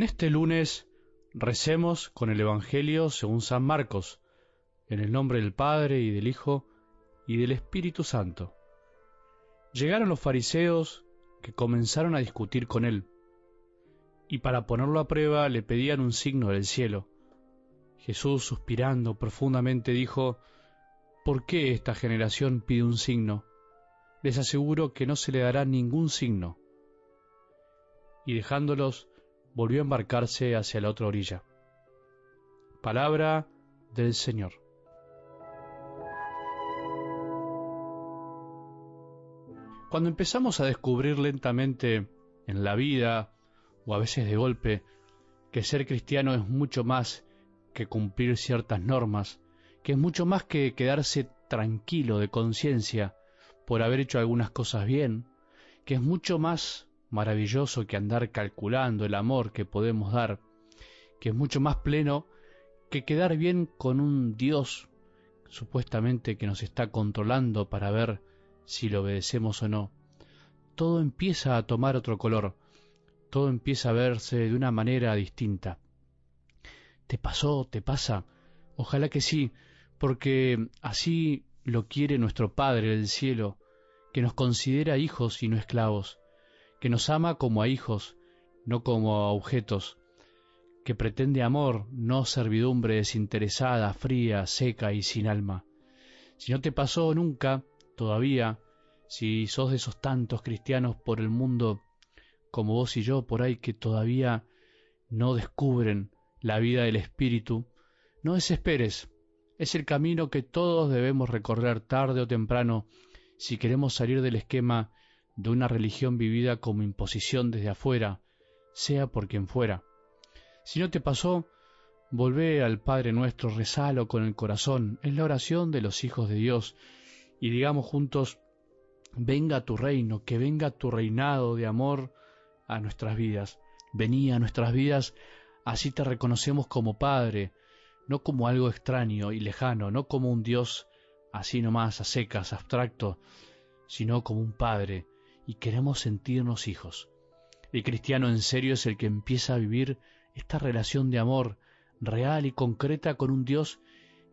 En este lunes recemos con el Evangelio según San Marcos, en el nombre del Padre y del Hijo y del Espíritu Santo. Llegaron los fariseos que comenzaron a discutir con él, y para ponerlo a prueba le pedían un signo del cielo. Jesús, suspirando profundamente, dijo, ¿Por qué esta generación pide un signo? Les aseguro que no se le dará ningún signo. Y dejándolos, volvió a embarcarse hacia la otra orilla. Palabra del Señor. Cuando empezamos a descubrir lentamente en la vida, o a veces de golpe, que ser cristiano es mucho más que cumplir ciertas normas, que es mucho más que quedarse tranquilo de conciencia por haber hecho algunas cosas bien, que es mucho más maravilloso que andar calculando el amor que podemos dar, que es mucho más pleno que quedar bien con un Dios supuestamente que nos está controlando para ver si lo obedecemos o no. Todo empieza a tomar otro color, todo empieza a verse de una manera distinta. ¿Te pasó? ¿Te pasa? Ojalá que sí, porque así lo quiere nuestro Padre del cielo, que nos considera hijos y no esclavos, que nos ama como a hijos, no como a objetos, que pretende amor, no servidumbre desinteresada, fría, seca y sin alma. Si no te pasó nunca, todavía, si sos de esos tantos cristianos por el mundo como vos y yo por ahí que todavía no descubren la vida del Espíritu, no desesperes. Es el camino que todos debemos recorrer tarde o temprano si queremos salir del esquema de una religión vivida como imposición desde afuera, sea por quien fuera. Si no te pasó, volvé al Padre nuestro, rezalo con el corazón, es la oración de los hijos de Dios, y digamos juntos, venga tu reino, que venga tu reinado de amor a nuestras vidas. Vení a nuestras vidas, así te reconocemos como Padre, no como algo extraño y lejano, no como un Dios así nomás a secas, abstracto, sino como un Padre, y queremos sentirnos hijos. El cristiano en serio es el que empieza a vivir esta relación de amor real y concreta con un Dios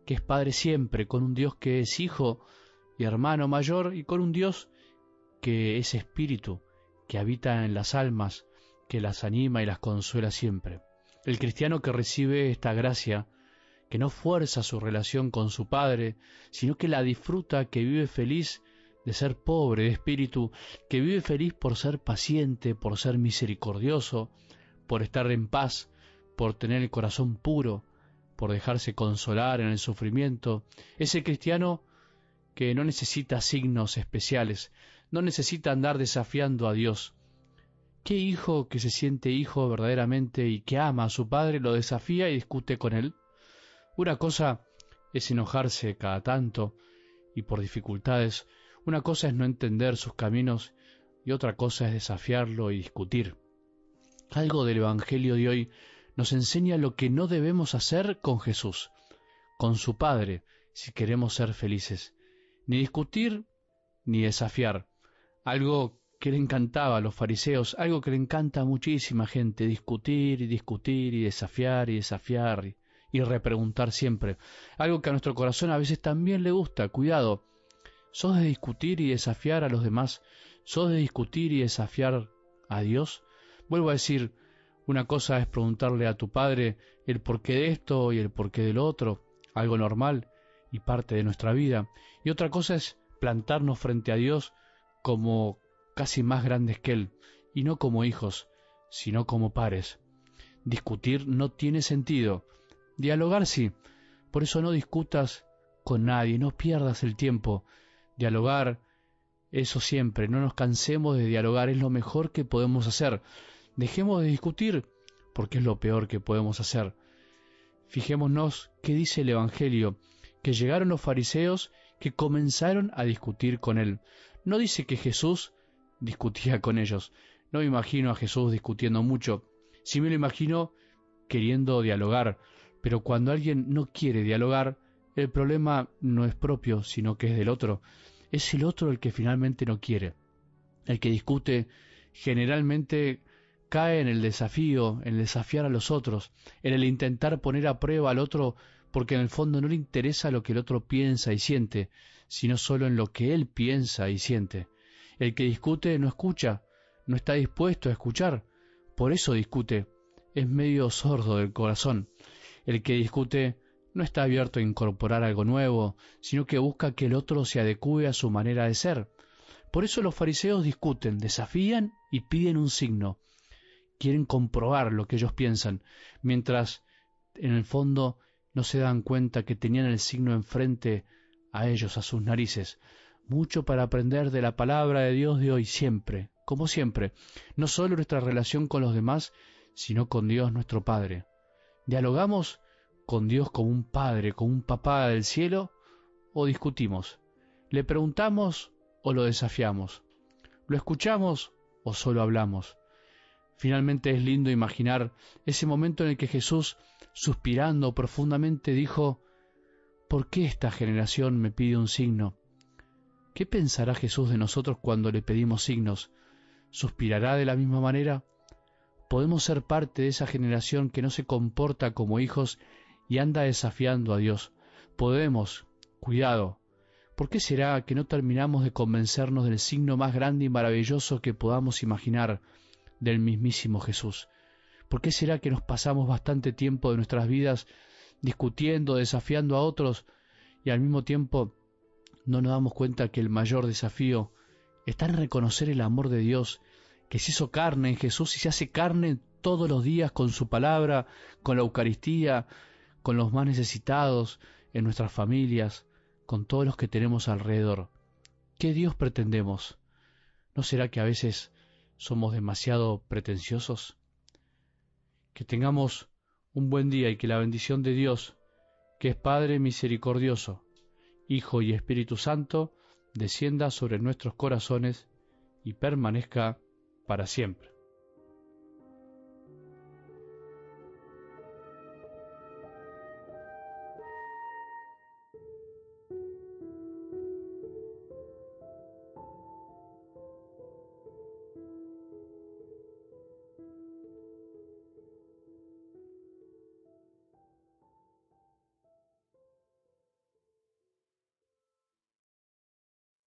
que es Padre siempre, con un Dios que es Hijo y hermano mayor y con un Dios que es Espíritu, que habita en las almas, que las anima y las consuela siempre. El cristiano que recibe esta gracia, que no fuerza su relación con su Padre, sino que la disfruta, que vive feliz de ser pobre de espíritu, que vive feliz por ser paciente, por ser misericordioso, por estar en paz, por tener el corazón puro, por dejarse consolar en el sufrimiento, ese cristiano que no necesita signos especiales, no necesita andar desafiando a Dios. ¿Qué hijo que se siente hijo verdaderamente y que ama a su padre lo desafía y discute con él? Una cosa es enojarse cada tanto y por dificultades, una cosa es no entender sus caminos y otra cosa es desafiarlo y discutir. Algo del Evangelio de hoy nos enseña lo que no debemos hacer con Jesús, con su Padre, si queremos ser felices. Ni discutir ni desafiar. Algo que le encantaba a los fariseos, algo que le encanta a muchísima gente, discutir y discutir y desafiar y desafiar y, y repreguntar siempre. Algo que a nuestro corazón a veces también le gusta, cuidado, ¿Sos de discutir y desafiar a los demás? ¿Sos de discutir y desafiar a Dios? Vuelvo a decir, una cosa es preguntarle a tu padre el porqué de esto y el porqué del otro, algo normal y parte de nuestra vida, y otra cosa es plantarnos frente a Dios como casi más grandes que Él, y no como hijos, sino como pares. Discutir no tiene sentido. Dialogar sí. Por eso no discutas con nadie, no pierdas el tiempo dialogar, eso siempre, no nos cansemos de dialogar, es lo mejor que podemos hacer. Dejemos de discutir, porque es lo peor que podemos hacer. Fijémonos qué dice el Evangelio, que llegaron los fariseos que comenzaron a discutir con él. No dice que Jesús discutía con ellos. No me imagino a Jesús discutiendo mucho. Sí me lo imagino queriendo dialogar. Pero cuando alguien no quiere dialogar, el problema no es propio, sino que es del otro. Es el otro el que finalmente no quiere. El que discute generalmente cae en el desafío, en desafiar a los otros, en el intentar poner a prueba al otro porque en el fondo no le interesa lo que el otro piensa y siente, sino solo en lo que él piensa y siente. El que discute no escucha, no está dispuesto a escuchar, por eso discute, es medio sordo del corazón. El que discute no está abierto a incorporar algo nuevo, sino que busca que el otro se adecue a su manera de ser. Por eso los fariseos discuten, desafían y piden un signo. Quieren comprobar lo que ellos piensan, mientras en el fondo no se dan cuenta que tenían el signo enfrente a ellos, a sus narices. Mucho para aprender de la palabra de Dios de hoy siempre, como siempre, no solo nuestra relación con los demás, sino con Dios nuestro Padre. Dialogamos con Dios como un Padre, como un papá del cielo, o discutimos. Le preguntamos o lo desafiamos. ¿Lo escuchamos o solo hablamos? Finalmente es lindo imaginar ese momento en el que Jesús, suspirando profundamente, dijo, ¿Por qué esta generación me pide un signo? ¿Qué pensará Jesús de nosotros cuando le pedimos signos? ¿Suspirará de la misma manera? Podemos ser parte de esa generación que no se comporta como hijos y anda desafiando a Dios. Podemos, cuidado, ¿Por qué será que no terminamos de convencernos del signo más grande y maravilloso que podamos imaginar del mismísimo Jesús? ¿Por qué será que nos pasamos bastante tiempo de nuestras vidas discutiendo, desafiando a otros y al mismo tiempo no nos damos cuenta que el mayor desafío está en reconocer el amor de Dios que se hizo carne en Jesús y se hace carne todos los días con su palabra, con la Eucaristía, con los más necesitados en nuestras familias, con todos los que tenemos alrededor. ¿Qué Dios pretendemos? ¿No será que a veces somos demasiado pretenciosos? Que tengamos un buen día y que la bendición de Dios, que es Padre misericordioso, Hijo y Espíritu Santo, descienda sobre nuestros corazones y permanezca para siempre.